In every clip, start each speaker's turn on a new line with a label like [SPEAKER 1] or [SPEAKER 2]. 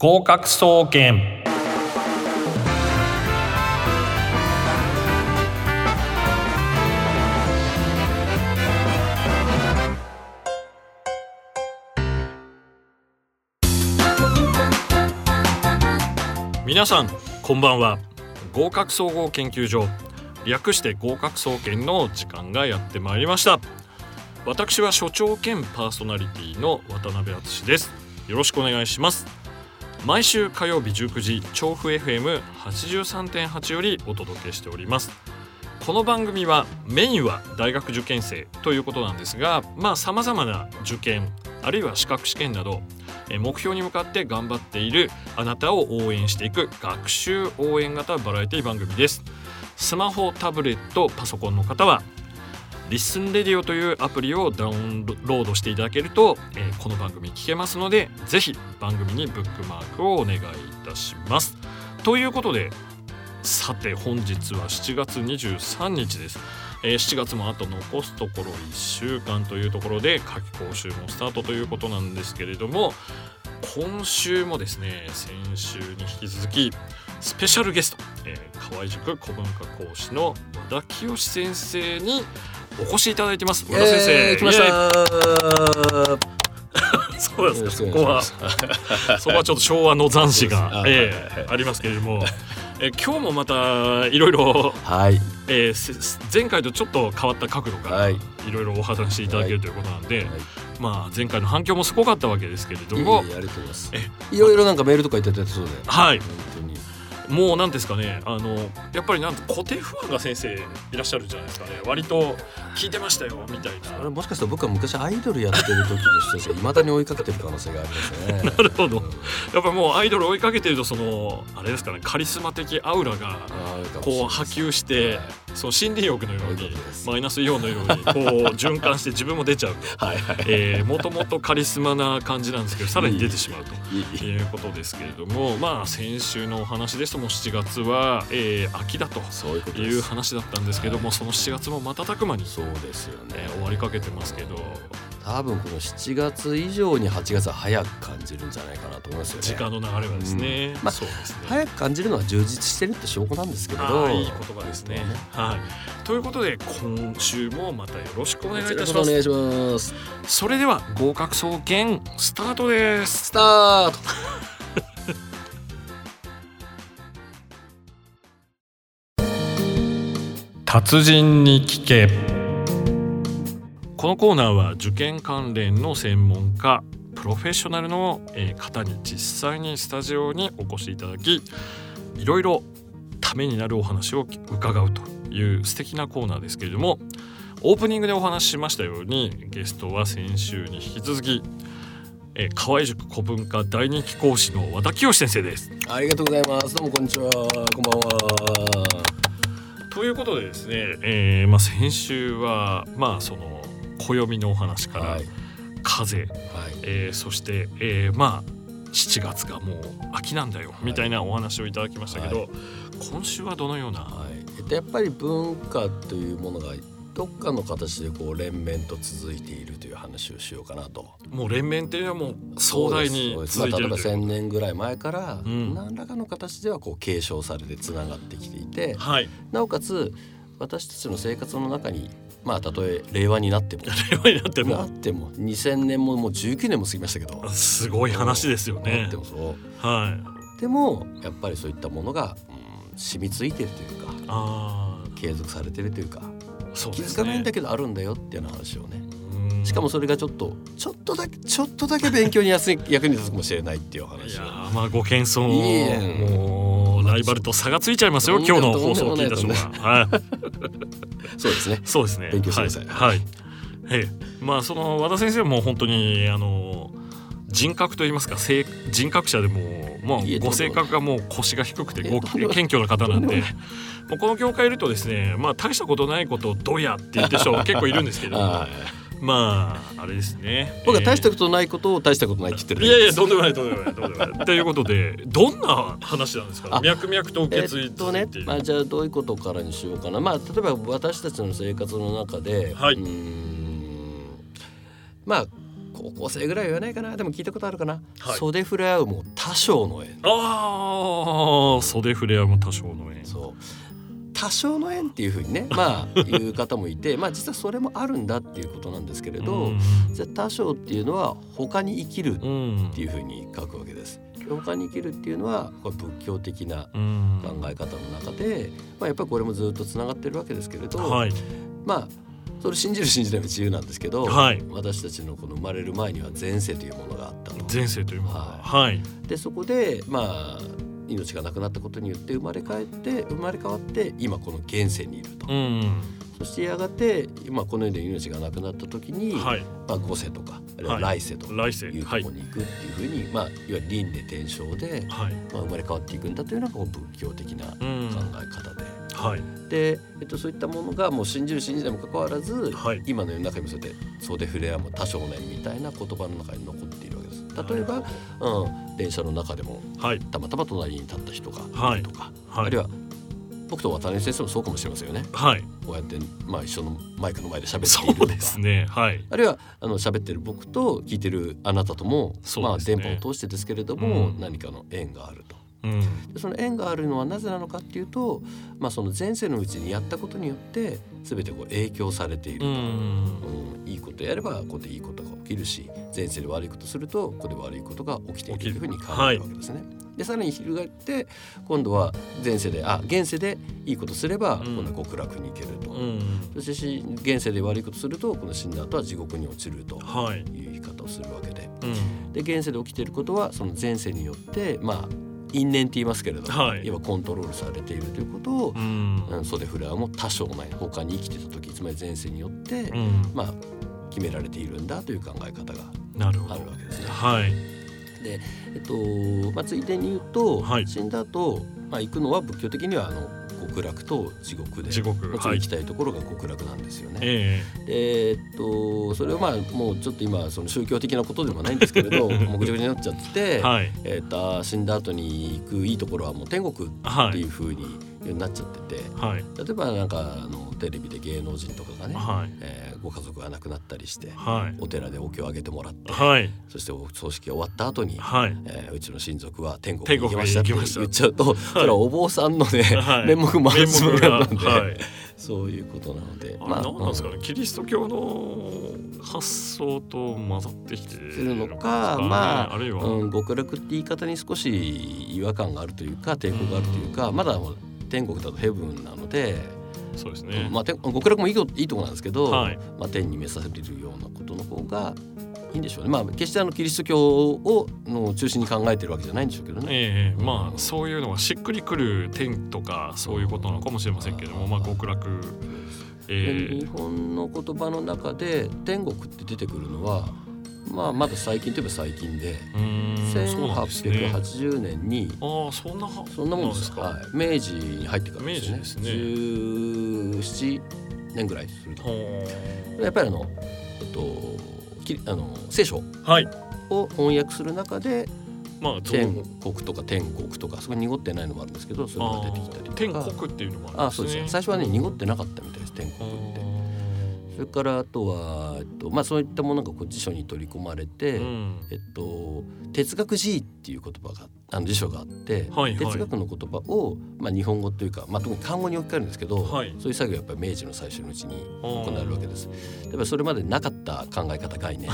[SPEAKER 1] 合格総研。皆さんこんばんは。合格総合研究所略して合格総研の時間がやってまいりました。私は所長兼パーソナリティの渡辺敦です。よろしくお願いします。毎週火曜日19時調布 FM83.8 よりお届けしております。この番組はメインは大学受験生ということなんですがまあ様々な受験あるいは資格試験など目標に向かって頑張っているあなたを応援していく学習応援型バラエティ番組です。スマホタブレットパソコンの方は ListenRadio というアプリをダウンロードしていただけると、えー、この番組聞けますのでぜひ番組にブックマークをお願いいたします。ということでさて本日は7月23日です、えー、7月もあと残すところ1週間というところで夏季講習もスタートということなんですけれども今週もですね先週に引き続きスペシャルゲスト、えー、河合塾古文化講師の和田清先生にお越しいただいてます和田先生、
[SPEAKER 2] 来ました。
[SPEAKER 1] そうですか。そこはそこはちょっと昭和の斬新が、えー、ありますけれども。え今日もまたいろいろ、
[SPEAKER 2] はい。
[SPEAKER 1] えー、前回とちょっと変わった角度からい。ろいろお話していただけるということなんで、まあ前回の反響もすごかったわけですけれども
[SPEAKER 2] いいありがとうございます。いろいろなんかメールとかいただいてそうで。
[SPEAKER 1] はいもうなんですかねあのやっぱりなん固定ファンが先生いらっしゃるんじゃないですかね。割と聞いてましたよみたいな。
[SPEAKER 2] それもしかしたら僕は昔アイドルやってる時の人たちがいまだに追いかけてる可能性がありますね。
[SPEAKER 1] なるほど、うん、やっぱもうアイドル追いかけてるとそのあれですかねカリスマ的アウラがこう波及して、その森林浴のようにマイナスイオンのようにこう循環して自分も出ちゃうと。はい、えー、もともとカリスマな感じなんですけどさらに出てしまうということですけれどもまあ先週のお話ですとも7月は、えー、秋だという話だったんですけどもその7月も瞬く間に
[SPEAKER 2] そうですよね、
[SPEAKER 1] 終わりかけてますけど。
[SPEAKER 2] 多分この7月以上に8月は早く感じるんじゃないかなと思いますよね。
[SPEAKER 1] 時間の流れはですね、うん、まあそうですね。
[SPEAKER 2] 早く感じるのは充実してるって証拠なんですけれど。
[SPEAKER 1] いい言葉ですね、ね、はい。ということで今週もまたよろしくお願いいたします。
[SPEAKER 2] お願いします。
[SPEAKER 1] それでは合格総研スタートです。
[SPEAKER 2] スタート
[SPEAKER 1] 達人に聞け。このコーナーは受験関連の専門家プロフェッショナルの方に実際にスタジオにお越しいただきいろいろためになるお話を伺うという素敵なコーナーですけれどもオープニングでお話ししましたようにゲストは先週に引き続きえ河合塾古文化大人気講師の和田清先生です。
[SPEAKER 2] ありがとうございます。どうもこんにちは。こんばんは
[SPEAKER 1] ということでですね、えー、まあ先週はまあその暦のお話から、はい、風、はい、えー、そして、えー、まあ7月がもう秋なんだよ、みたいなお話をいただきましたけど、はい、今週はどのような、は
[SPEAKER 2] い、やっぱり文化というものがどっかの形でこう連綿と続いているという話をしようかなと。
[SPEAKER 1] もう連綿っていうのはもう壮大に続いてる、
[SPEAKER 2] まあ、例えば1,000年ぐらい前から、何らかの形ではこう継承されてつながってきていて、はい、なおかつ私たちの生活の中にまあたとえ令和になっても
[SPEAKER 1] 令和になっても。
[SPEAKER 2] なっても2000年ももう19年も過ぎましたけど。
[SPEAKER 1] すごい話ですよね。
[SPEAKER 2] でもそう。はい。でもやっぱりそういったものが、うん、染みついてるというかあ継続されてるというか気づかないんだけどあるんだよっていう話をねしかもそれがちょっとちょっとだけちょっとだけ勉強に役に立つかもしれないっていう話
[SPEAKER 1] いやまあご謙遜もうライバルと差がついちゃいますよ今日の放送を聞いた人は。はい
[SPEAKER 2] そうですね。
[SPEAKER 1] そうですね。
[SPEAKER 2] 勉強してください。
[SPEAKER 1] はい。はい、ええ、まあその和田先生も本当にあの人格といいますか人格者でもまあご性格がもう腰が低くてご謙虚な方なんで。もうこの業界いるとですねまあ大したことないことをどやって言ってる人結構いるんですけど。まああれですね。
[SPEAKER 2] 僕は大したことないことを大したことないって言ってる
[SPEAKER 1] いやいやとんでもないとんでもないとんでもない。ということでどんな話なんですか？脈々と受け継いでえっとね、
[SPEAKER 2] まあ、じゃあどういうことからにしようかな。まあ例えば私たちの生活の中で、はい、うんまあ高校生ぐらいは言わないかな。でも聞いたことあるかな、はい、袖触れ合うも多少の縁。
[SPEAKER 1] ああ袖触れ合うも多少の縁。
[SPEAKER 2] そう。多少の縁っていうふうにねまあ言う方もいてまあ実はそれもあるんだっていうことなんですけれど、うん、じゃあ多少っていうのは他に生きるっていうふうに書くわけです。他に生きるっていうのはこれ仏教的な考え方の中で、まあ、やっぱりこれもずっとつながってるわけですけれど、はい、まあそれ信じる信じないは自由なんですけど、はい、私たちのこの生まれる前には前世というものがあったと。
[SPEAKER 1] 前世というもの
[SPEAKER 2] はい、はい、でそこでまあ命がなくなったことによって生まれ変わって生まれ変わって今この現世にいると。うん。そしてやがて今この世で命がなくなった時に、はい、まあ、五世とかあるいは来世というところに行くっていうふうに、はい、まあ、いわゆる輪廻転生で、はい、まあ、生まれ変わっていくんだというのが仏教的な考え方で。はい、で、えっと、そういったものがもう信じる信じないもかかわらず、はい、今の世の中にもそうやって「そうで触れ合うも多少年」みたいな言葉の中に残っているわけです。例えば、うん、電車の中でも、はい、たまたま隣に立った人がい。るとか、はい、あるいは僕と渡辺先生もそうかもしれませんよね。はい、こうやって、まあ、一緒のマイクの前で喋っているとか。ですね、はい、あるいはあの喋ってる僕と聞いてるあなたとも、ね、まあ、電波を通してですけれども、うん、何かの縁があると。うん、その縁があるのはなぜなのかっていうと、まあ、その前世のうちにやったことによって全てこう影響されていると、うん、うん、いいことやればここでいいことが起きるし前世で悪いことするとここで悪いことが起きているというふうに考えるわけですね。はい、でさらに翻って今度は前世であ現世でいいことすれば今度は極楽に行けると、うん、そして現世で悪いことするとこの死んだ後は地獄に落ちるとい。う言い方をするわけで、はい、で現世で起きていることはその前世によってまあ因縁って言いますけれども、はい、今コントロールされているということを、うん、袖フラーも多少ない他に生きてた時つまり前世によって、うん、まあ決められているんだという考え方があるわけですね。はい、で、えっとまあ、ついでに言うと、はい、死んだ後、まあ行くのは仏教的にはあの極楽と地獄で地獄もちろん行きたいところが極楽なんですよね。はい、えー、っとそれはまあもうちょっと今その宗教的なことでもないんですけれど もうぐちゃぐちゃになっちゃって、はい、えー、っと死んだ後に行くいいところはもう天国っていうふうに、なっちゃってて、はい、例えばなんかあのテレビで芸能人とかがね、はい、えー、ご家族が亡くなったりして、はい、お寺でお経をあげてもらって、はい、そしてお葬式終わった後に、はい。えー、うちの親族は天国に行きましたって言っちゃうと、それはお坊さんのね、はい、面目もあるなんで、はい、そういうことなので
[SPEAKER 1] まあ何なんですかね、うん、キリスト教の発想と混ざってきて
[SPEAKER 2] るのか、ね、まああるいは、うん、極楽って言い方に少し違和感があるというか抵抗があるというか、まだ天国だとヘブンなので。
[SPEAKER 1] そうですね、
[SPEAKER 2] まあ、極楽もいいいいとこなんですけど、はい、まあ、天に召されるようなことの方がいいんでしょうね、まあ、決してあのキリスト教をの中心に考えてるわけじゃないんでしょうけどね。
[SPEAKER 1] えー、まあそういうのはしっくりくる天とかそういうことなのかもしれませんけども、まあ、極楽、
[SPEAKER 2] えー、日本の言葉の中で天国って出てくるのはまあ、まだ最近といえば最近で1880年に、ね、
[SPEAKER 1] あそんな
[SPEAKER 2] そんなもんですか、はい、明治に入ってからですね。ですね。17年ぐらいすると。やっぱりあの、えっと、きあの聖書を翻訳する中で、まあ、天国とか天国とかそこに濁ってないのもあるんですけどそれが出てきたりとか。
[SPEAKER 1] 天国っていうのもあるんですね。
[SPEAKER 2] あそうです。最初はね濁ってなかったみたいです天国って。それからあとは、えっとまあ、そういったものがこう辞書に取り込まれて、うん、えっと、哲学辞彙っていう言葉があの辞書があって、はいはい、哲学の言葉を、まあ、日本語というか、まあ、特に漢語に置き換えるんですけど、はい、そういう作業はやっぱり明治の最初のうちに行われるわけです。やっぱりそれまでなかった考え方概念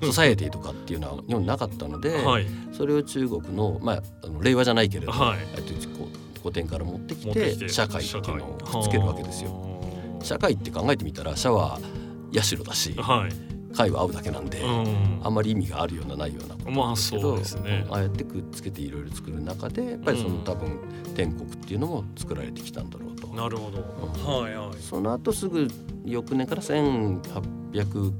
[SPEAKER 2] ソサエティとかっていうのは日本になかったので、はい、それを中国の,、まあ、あの令和じゃないけれど、はい、えっと、こう古典から持ってきて社会っていうのをくっつけるわけですよ。社会って考えてみたらシャワー社だし、はい、会は合うだけなんで、うん、あんまり意味があるようなないようなことなんですけど、まあね、ああやってくっつけていろいろ作る中でやっぱりその多分天国っていうのも作られてきたんだろうと。
[SPEAKER 1] なるほど、うん、はいはい、
[SPEAKER 2] その後すぐ翌年から1800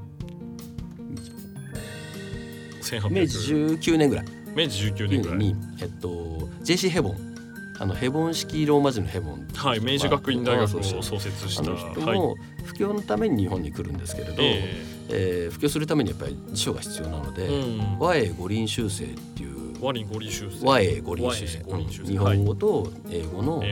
[SPEAKER 2] 明治19年ぐらい。
[SPEAKER 1] 明治19年ぐらい。に、
[SPEAKER 2] えっと、JC ヘボンあのヘボン式ローマ字のヘボン
[SPEAKER 1] はい明治学院大学を創設した。
[SPEAKER 2] 人も布教のために日本に来るんですけれど、えー、えー、布教するためにやっぱり辞書が必要なので、うん、和英五輪修正っていう
[SPEAKER 1] 和五輪修正。
[SPEAKER 2] 和英五輪修正日本語と英語の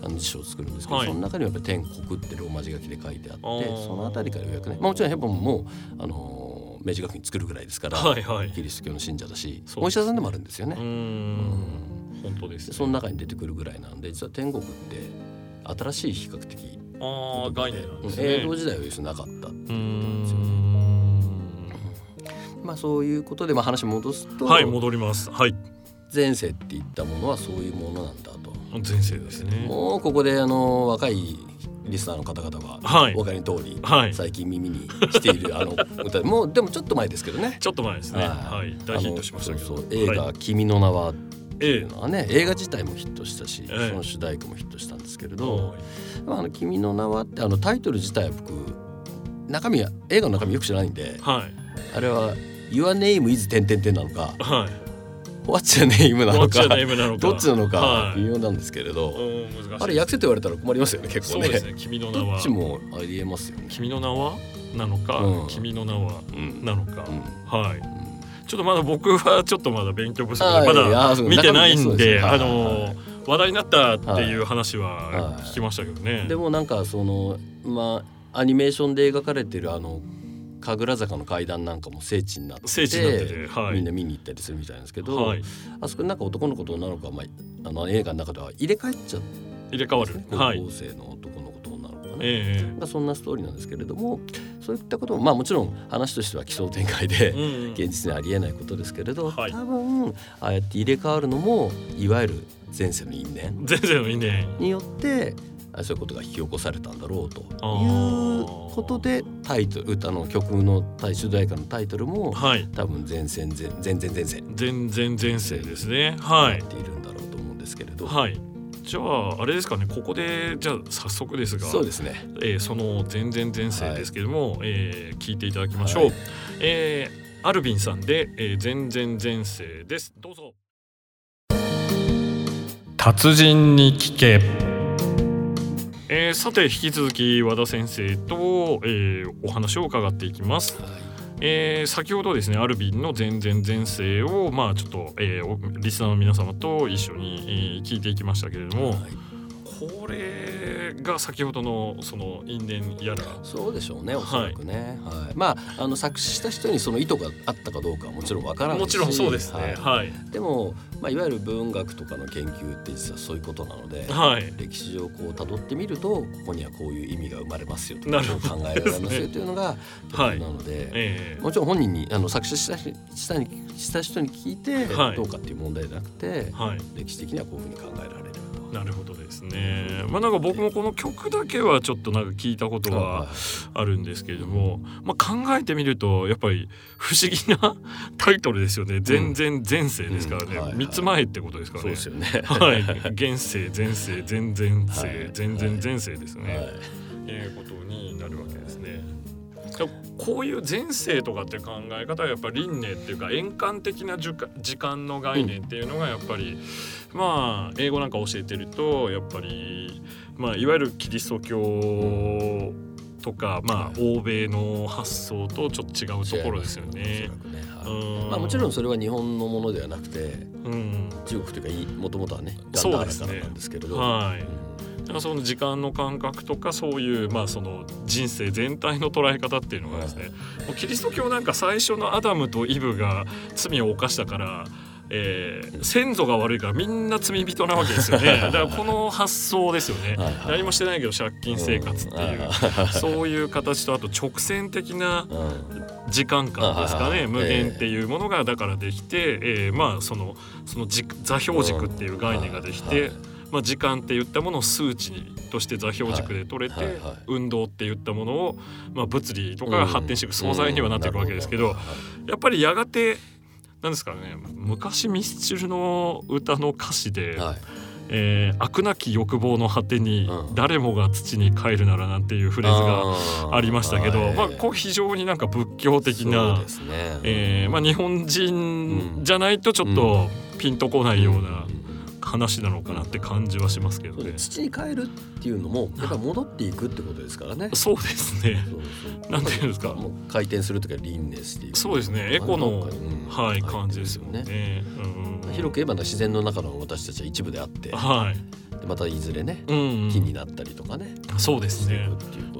[SPEAKER 2] あの辞書を作るんですけど、はい、その中にはやっぱり天国ってローマ字書きで書いてあってその辺りからようやくね、まあ、もちろんヘボンもあの明明治学院作るぐらいですから、はいはい、キリスト教の信者だしお医者さんでもあるんですよね。うん
[SPEAKER 1] 本当です、ね、
[SPEAKER 2] その中に出てくるぐらいなんで実は天国って新しい比較的
[SPEAKER 1] あ概念なんですね。
[SPEAKER 2] 江戸時代は要するになかったっていうことですよ。ね。まあそういうことでまあ話戻すと
[SPEAKER 1] はい戻ります。はい。
[SPEAKER 2] 前世っていったものはそういうものなんだと。
[SPEAKER 1] 前世ですね。
[SPEAKER 2] もうここであの若いリスナーの方々は、はい、お分かりの通り、はい、最近耳にしているあの歌もうでもちょっと前ですけどね。
[SPEAKER 1] ちょっと前ですね。はい、大ヒットしましたけど。そう
[SPEAKER 2] 映画「君の名は」っていうのはね、映画自体もヒットしたし、その主題歌もヒットしたんですけれど「あの君の名は」ってあのタイトル自体は僕中身は映画の中身よく知らないんで、はい、あれは「Your name is 点点点なのか、はい、What's your name なのかどっちなのか微妙なんですけれど、あれ訳せって言われたら困りますよね結構ね。ね君の名は。どっちもありえますよね。
[SPEAKER 1] 君の名はなのか、うん、君の名はなのか、うん、はい。ちょっとまだ僕はちょっとまだ勉強不足でまだ見てないんで、あの話題になったっていう話は聞きましたけどね。
[SPEAKER 2] でもなんかそのまあアニメーションで描かれてるあの神楽坂の階段なんかも聖地になって聖地になってて、はい、みんな見に行ったりするみたいなんですけど、はい、あそこになんか男の子と女の子が、まあ、あの映画の中では入れ替えちゃって、
[SPEAKER 1] 入れ替わる、
[SPEAKER 2] 高校生のね、えー、まあ、そんなストーリーなんですけれどもそういったこともまあもちろん話としては奇想天外で、現実にありえないことですけれど、はい、多分ああやって入れ替わるのもいわゆる前世の因縁
[SPEAKER 1] 前世の因縁。
[SPEAKER 2] によってそういうことが引き起こされたんだろうということでタイトル歌の曲の主題歌のタイトルも、はい、多分前線前前前前世。
[SPEAKER 1] 前前前世ですね。はい。
[SPEAKER 2] っているんだろうと思うんですけれど。
[SPEAKER 1] はいじゃああれですかねここでじゃあ早速ですが
[SPEAKER 2] そうですね、
[SPEAKER 1] えー、その前前前世ですけれども、はい、えー、聞いていただきましょう、はい、えー、アルビンさんで、えー、前前前世です。どうぞ。達人に聞け。えー、さて引き続き和田先生と、えー、お話を伺っていきます。はいえー、先ほどですねアルビンの全然前世をまあちょっと、えー、リスナーの皆様と一緒に、えー、聞いていきましたけれども、はい、これが先ほどのその因縁やら。
[SPEAKER 2] そうでしょうねおそらくね、はい、はい、まああの作詞した人にその意図があったかどうかはもちろんわからないし。
[SPEAKER 1] もちろんそうですね、はい、はい、
[SPEAKER 2] でも、まあ、いわゆる文学とかの研究って実はそういうことなので、はい、歴史上こう辿ってみるとここにはこういう意味が生まれますよということを考えられますよというのが曲なので、はいえ。ー、もちろん本人にあの作詞したしたにした人に聞いてどうかっていう問題じゃなくて、はい、歴史的にはこういうふうに考えられる
[SPEAKER 1] なるほどですね。まあなんか僕もこの曲だけはちょっとなんか聞いたことはあるんですけれども、まあ考えてみるとやっぱり不思議な タイトルですよね。全然前世ですからね。三つ前ってことですからね。
[SPEAKER 2] そうですよね。
[SPEAKER 1] はい。現世、前世、全然世、全然前世ですね。はい。いうことになるわけですね。こういう前世とかって考え方はやっぱり輪廻っていうか円環的な時間の概念っていうのがやっぱり、うん、まあ英語なんか教えてるとやっぱり、まあ、いわゆるキリスト教とか、まあ、欧米の発想とちょっと違うところですよね。ね。
[SPEAKER 2] まあ、もちろんそれは日本のものではなくて、うん、中国というかもともとはねガンダーラからなんですけれど。はい、うん。
[SPEAKER 1] その時間の感覚とかそういうまあその人生全体の捉え方っていうのがですね、もうキリスト教なんか最初のアダムとイブが罪を犯したからえー、先祖が悪いからみんな罪人なわけですよね。だからこの発想ですよね。はい、何もしてないけど借金生活っていう、そういう形とあと直線的な時間感ですかね、無限っていうものがだからできて、えー、まあそのその座標軸っていう概念ができて。まあ、時間って言ったものを数値として座標軸で取れて、運動って言ったものを、まあ、物理とかが発展していく素材にはなっていくわけですけど、やっぱりやがてなんですかね昔ミスチルの歌の歌詞で、はい。えー、悪なき欲望の果てに誰もが土に帰るならなんていうフレーズがありましたけど、まあ、こう非常になんか仏教的な、ね。えーまあ、日本人じゃないとちょっとピンとこないような話なのかなって感じはしますけどね。
[SPEAKER 2] 土に帰るっていうのもやっぱ戻っていくってことですからね。
[SPEAKER 1] そうですね。なんていうんですか。もう
[SPEAKER 2] 回転するときは輪廻してい
[SPEAKER 1] く。そうですね。エコの、はい、感じですよね。
[SPEAKER 2] 広く言えば自然の中の私たちは一部であって。はい。またいずれね、うんうん、木になったりとかね。
[SPEAKER 1] そうですね。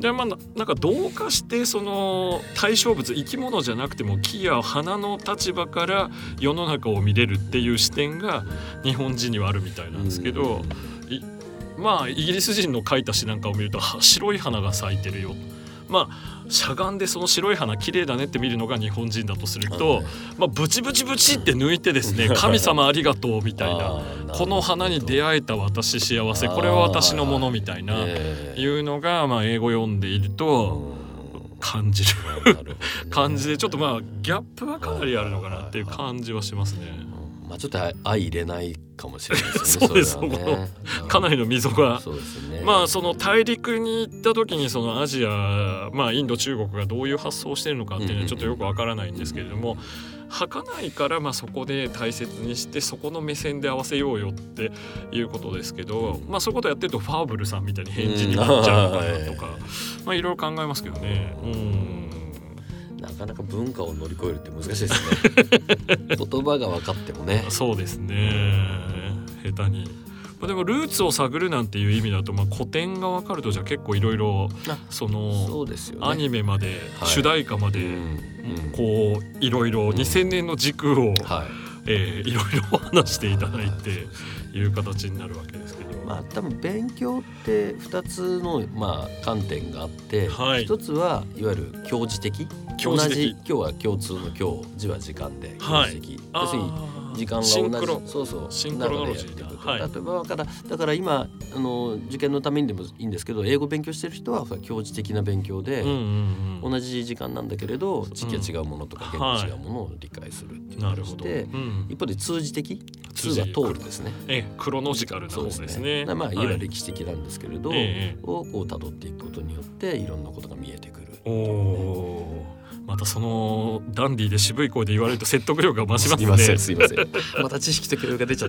[SPEAKER 1] でまあなんかどうかしてその対象物生き物じゃなくても木や花の立場から世の中を見れるっていう視点が日本人にはあるみたいなんですけど、うん。うん、まあイギリス人の書いた詩なんかを見ると白い花が咲いてるよまあしゃがんでその白い花綺麗だねって見るのが日本人だとすると、まあ、ブチブチブチって抜いてですね神様ありがとうみたいなこの花に出会えた私幸せ。これは私のものみたいないうのが、まあ、英語読んでいると。感じる。感じでちょっとまあギャップはかなりあるのかなっていう感じはしますね。
[SPEAKER 2] まあ、ちょっと相入れないかもしれないです
[SPEAKER 1] ね そうですね、かなりの溝が、ね、まあその大陸に行った時にそのアジア、まあ、インド中国がどういう発想をしてるのかっていうのはちょっとよくわからないんですけれども。はかないからまあそこで大切にしてそこの目線で合わせようよっていうことですけど、まあそういうことやってるとファーブルさんみたいに返事になっちゃうのかなとか、まあいろいろ考えますけどね。うん。
[SPEAKER 2] なかなか文化を乗り越えるって難しいですね。言葉が分かってもね。
[SPEAKER 1] そうですね。下手に。まあ、でもルーツを探るなんていう意味だと、まあ、古典が分かるとじゃあ結構いろいろそのそうですよアニメまで、主題歌まで、こういろいろ2000年の時空を、えいろいろ話していただいていう形になるわけですけど。
[SPEAKER 2] まあ、多分勉強って2つの、まあ、観点があって、はい、1つはいわゆる教授的同じ今日は共通の今日字は時間で教示的、はい、要するに時間は同じそうそう。
[SPEAKER 1] シンクロロジーだ、
[SPEAKER 2] はい、例えばだからだから今あの受験のためにでもいいんですけど英語勉強してる人は教授的な勉強で、うんうんうん、同じ時間なんだけれど時期は違うものとか言語違うものを理解するっていうので、うん、一方で通じ的？通は通るですね。
[SPEAKER 1] えクロノジカルな方ですね。すね。
[SPEAKER 2] まあい。わゆる歴史的なんですけれど、はい、をこう辿っていくことによっていろんなことが見えてくるて、ね、
[SPEAKER 1] おまたそのダンディーで渋い声で言われると説得力が増しますね。
[SPEAKER 2] すいません また知識と教養が出ちゃっ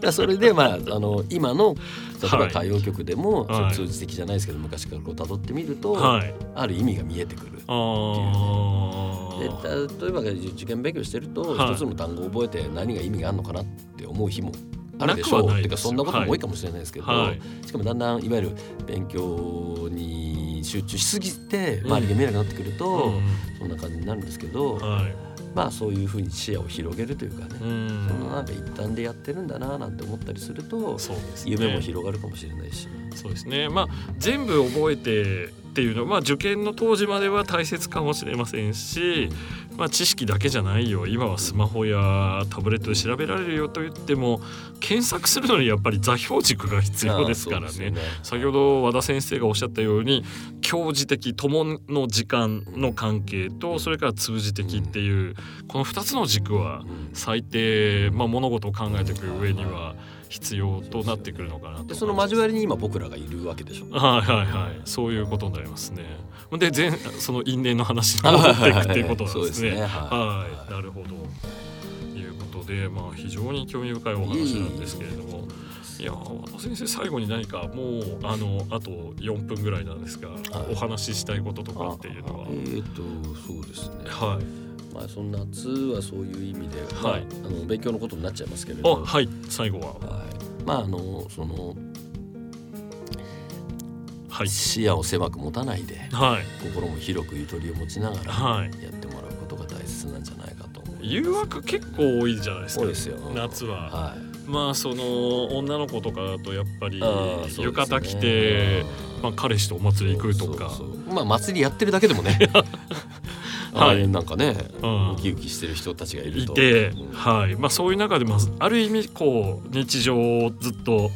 [SPEAKER 2] た、それでまああの今の例えば歌謡曲でも、はい、通じ的じゃないですけど、昔からこう辿ってみると、はい、ある意味が見えてくるていう、ね。で例えば受験勉強してると、一つの単語を覚えて何が意味があるのかなって思う日もあるでしょうっていうかそんなことも多いかもしれないですけど、はい、しかもだんだんいわゆる勉強に集中しすぎて周りが見えなくなってくると、うん、そんな感じになるんですけど、はい、まあそういうふうに視野を広げるというかね、うん、そのなんか一旦でやってるんだななんて思ったりすると、ね、夢も広がるかもしれないし。
[SPEAKER 1] そうですね。まあ、全部覚えてっていうのは、まあ、受験の当時までは大切かもしれませんし、まあ、知識だけじゃないよ。今はスマホやタブレットで調べられるよと言っても検索するのにやっぱり座標軸が必要ですからね、ね、先ほど和田先生がおっしゃったように教授的友の時間の関係とそれから通じ的っていうこの2つの軸は最低、まあ、物事を考えていく上には。必要となってくるのかな
[SPEAKER 2] とその交わりに今僕らがいるわけでしょ。
[SPEAKER 1] はいはいはい。そういうことになりますね。で全その因縁の話に戻っていくっていうことなんですね、はいなるほど。いうことでまあ非常に興味深いお話なんですけれども、いや先生最後に何かもうあのあと4分ぐらいなんですが、はい、お話ししたいこととかっていうのは。
[SPEAKER 2] えっ、ー、とそうですね。
[SPEAKER 1] はい。
[SPEAKER 2] まあ、その夏はそういう意味で、はい、まあ、あの勉強のことになっちゃいますけれど。
[SPEAKER 1] はい。最後は、はい、まああのその、はい、
[SPEAKER 2] 視野を狭く持たないで、
[SPEAKER 1] はい、
[SPEAKER 2] 心も広くゆとりを持ちながら、やってもらうことが大切なんじゃないかと思います、ね、
[SPEAKER 1] 誘惑結構多いじゃないですか。
[SPEAKER 2] 多いですよ、
[SPEAKER 1] 夏は。
[SPEAKER 2] は
[SPEAKER 1] い。まあその女の子とかだとやっぱり浴衣着て、まあ、彼氏とお祭り行くとか。
[SPEAKER 2] まあ祭りやってるだけでもね。はい、なんかね、うん、ウキウキしてる人たちがいると。
[SPEAKER 1] いて、うん、はい。まあ、そういう中でもある意味こう日常をずっと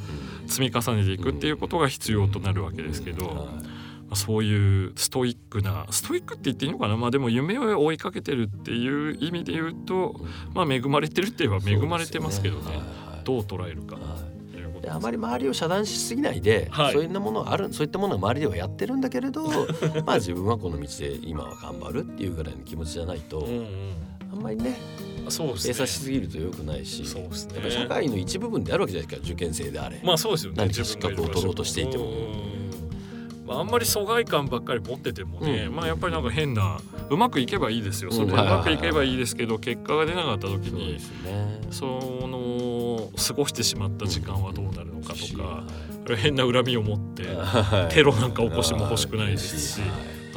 [SPEAKER 1] 積み重ねていくっていうことが必要となるわけですけど、まあ、そういうストイックなストイックって言っていいのかな、まあ、でも夢を追いかけてるっていう意味で言うと、まあ、恵まれてるって言えば恵まれてますけどね、ね、どう捉えるか。
[SPEAKER 2] であまり周りを遮断しすぎないで、はい、そういったものあるそういったものは周りではやってるんだけれどまあ自分はこの道で今は頑張るっていうぐらいの気持ちじゃないと、うんうん、あんまりね
[SPEAKER 1] そうですね、
[SPEAKER 2] 閉鎖しすぎるとよくないし
[SPEAKER 1] そうです、ね、
[SPEAKER 2] 社会の一部分であるわけじゃないですか受験生であれ。
[SPEAKER 1] まあそうですよね。
[SPEAKER 2] 何か資格を取ろうとしていても。
[SPEAKER 1] まあ、あんまり疎外感ばっかり持っててもね、うん、まあやっぱりなんか変なうまくいけばいいですよ。それでうまくいけばいいですけど結果が出なかった時にその過ごしてしまった時間はどうなるのかとか変な恨みを持ってテロなんか起こしても欲しくないですし。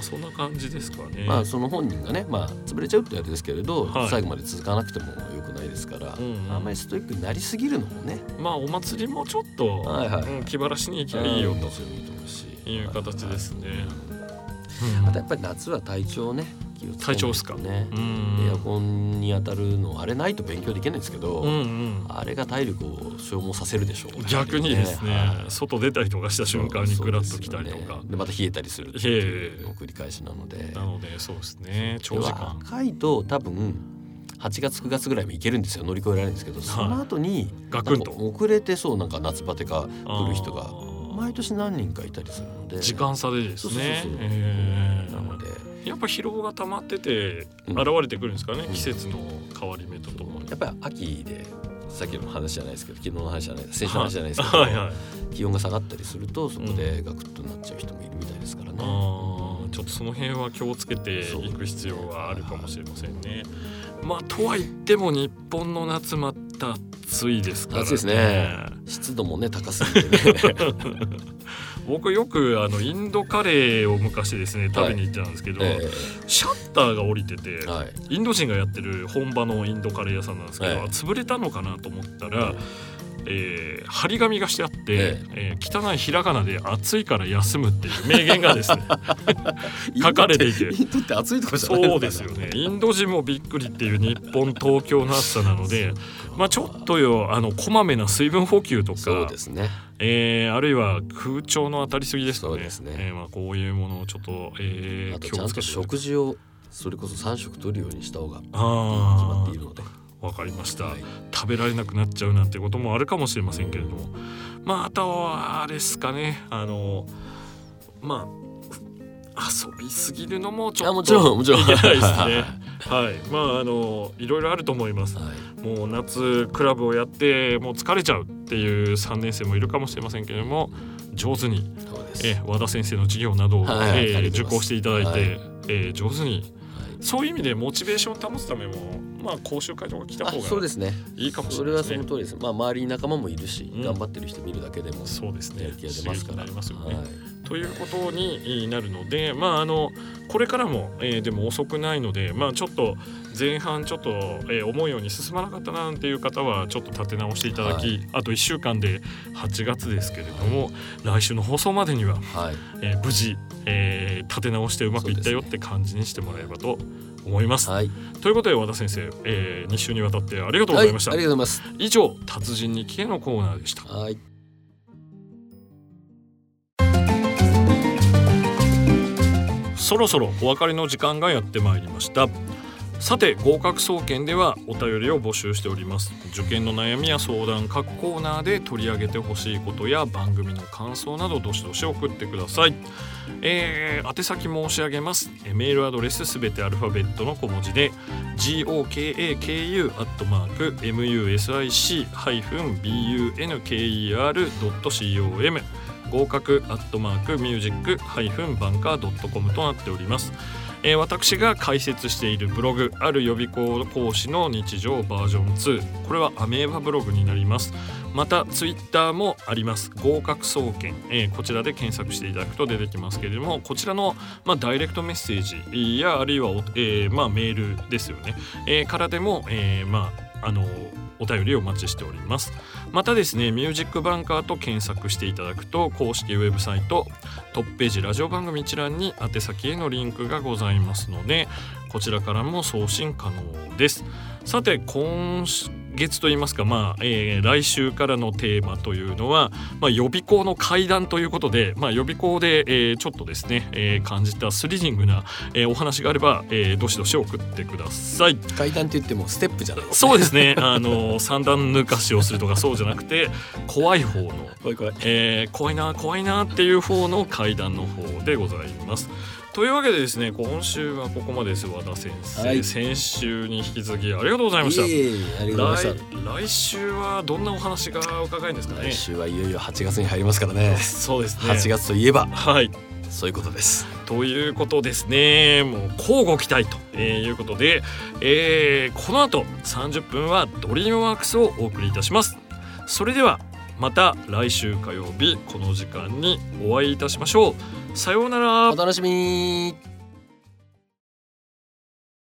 [SPEAKER 1] そんな感じですかね。
[SPEAKER 2] まあその本人がね、まあ潰れちゃうってあれですけれど、はい、最後まで続かなくてもよくないですから、うんうん、あんまりストイックになりすぎるのもね。
[SPEAKER 1] まあお祭りもちょっと、はいはいうん、気晴らしに行きゃいいよという形ですね。
[SPEAKER 2] あとやっぱり夏は体調ね
[SPEAKER 1] 気をつけないとね。
[SPEAKER 2] エアコンに当たるのあれないと勉強できないんですけど、うんうん、あれが体力を消耗させるでしょう、
[SPEAKER 1] ね、逆にですね、はい、外出たりとかした瞬間にグラッときたりとか。
[SPEAKER 2] で、ね、また冷えたりするっていうの繰り返しなので。
[SPEAKER 1] なのでそうですね。長時間。
[SPEAKER 2] 赤いと多分8月9月ぐらいもいけるんですよ。乗り越えられるんですけどその後に遅れてそうなんか夏バテか来る人が毎年何人かいたりするので。
[SPEAKER 1] 時間差でですね。なので。やっぱ疲労が溜まってて現れてくるんですかね、うん、季節の変わり目とともに。
[SPEAKER 2] やっぱり秋でさっきの話じゃないですけど昨日の話じゃない先週の話じゃないですけど、はいはい、気温が下がったりするとそこでガクッとなっちゃう人もいるみたいですからね、
[SPEAKER 1] うん、ちょっとその辺は気をつけていく必要はあるかもしれませんね。まあとは言っても日本の夏また暑いですからね。暑いですね。
[SPEAKER 2] 湿度もね高すぎてね。
[SPEAKER 1] 僕よくあのインドカレーを昔ですね食べに行ってたんですけど、はいえー、シャッターが降りてて、はい、インド人がやってる本場のインドカレー屋さんなんですけど、はい、潰れたのかなと思ったら。えー、張り紙がしてあって、ええ。ー、汚いひらがなで「暑いから休む」っていう名言がですね 書かれていて。
[SPEAKER 2] インドって暑いとこじゃな
[SPEAKER 1] いそうですよね。インド人もびっくりっていう日本東京の暑さなのでまあちょっとよあのこまめな水分補給とか
[SPEAKER 2] そうですね。
[SPEAKER 1] えー、あるいは空調の当たりすぎですかね。そね。えー、まあこういうものをちょっと、えー、
[SPEAKER 2] あとちゃんと食事をそれこそ三食取るようにした方が決まっているので。
[SPEAKER 1] わかりました、はい、食べられなくなっちゃうなんてこともあるかもしれませんけれども。まああとはあれですかね。あのまあ遊びすぎるのもちょっと
[SPEAKER 2] もちろんもちろん。いけ
[SPEAKER 1] ないですね。はい。まああのいろいろあると思います、はい、もう夏クラブをやってもう疲れちゃうっていう3年生もいるかもしれませんけれども上手にえ和田先生の授業などを、はい、えー、受講していただいて、はい、えー、上手に。そういう意味でモチベーションを保つためもまあ講習会とか来た方がそうですね。いいかもしれない、ね、
[SPEAKER 2] それはその通りです。まあ周りに仲間もいるし、うん、頑張ってる人見るだけでも
[SPEAKER 1] そうですね。
[SPEAKER 2] 気が出ますから。
[SPEAKER 1] りますよね、はい、ということになるのでまああのこれからも、えー、でも遅くないのでまあちょっと前半ちょっと、えー、思うように進まなかったなっていう方はちょっと立て直していただき、はい、あと1週間で8月ですけれども、はい、来週の放送までには、はい、えー、無事、えー、立て直してうまくいったよって感じにしてもらえればと思います。はい、ということで和田先生、えー、2週にわたってありがとうございました。
[SPEAKER 2] ありがとうございます。
[SPEAKER 1] 以上達人に聞けのコーナーでした。はいそろそろお別れの時間がやってまいりましたさて合格総研ではお便りを募集しております。受験の悩みや相談各コーナーで取り上げてほしいことや番組の感想などどしどし送ってください、えー、宛先申し上げます。メールアドレスすべてアルファベットの小文字で gokaku.music-bunker.com 合格アットマークミュージックハイフンバンカー .com となっております、えー、私が解説しているブログある予備校講師の日常バージョン2これはアメーバブログになります。またツイッターもあります。合格総研、えー、こちらで検索していただくと出てきますけれどもこちらの、まあ、ダイレクトメッセージやあるいは、えーまあ、メールですよね、えー、からでも、えー、まああのお便りをお待ちしております。またですねミュージックバンカーと検索していただくと公式ウェブサイトトップページラジオ番組一覧に宛先へのリンクがございますのでこちらからも送信可能です。さて今月といいますか、まあえー、来週からのテーマというのは、まあ、予備校の階段ということで、まあ、予備校で、えー、ちょっとですね、えー、感じたスリリングな、えー、お話があれば、えー、どしどし送ってください。
[SPEAKER 2] 階段って言ってもステップじゃない、
[SPEAKER 1] ね、そうですね。あの三段抜かしをするとかそうじゃなくて怖い方の
[SPEAKER 2] 怖い怖い,、
[SPEAKER 1] えー、怖いな怖いなっていう方の階段の方でございますというわけでですね今週はここまでです和田先生、はい、先週に引き続きありがとうございました。来週はどんなお話が伺えるんですかね？
[SPEAKER 2] 来週はいよいよ8月に入りますからね。
[SPEAKER 1] そうですね。
[SPEAKER 2] 8月といえば。
[SPEAKER 1] はい。
[SPEAKER 2] そういうことです。
[SPEAKER 1] ということですね。もう乞うご期待ということで、えー、この後30分はドリームワークスをお送りいたします。それではまた来週火曜日この時間にお会いいたしましょう。さようなら。
[SPEAKER 2] お楽しみ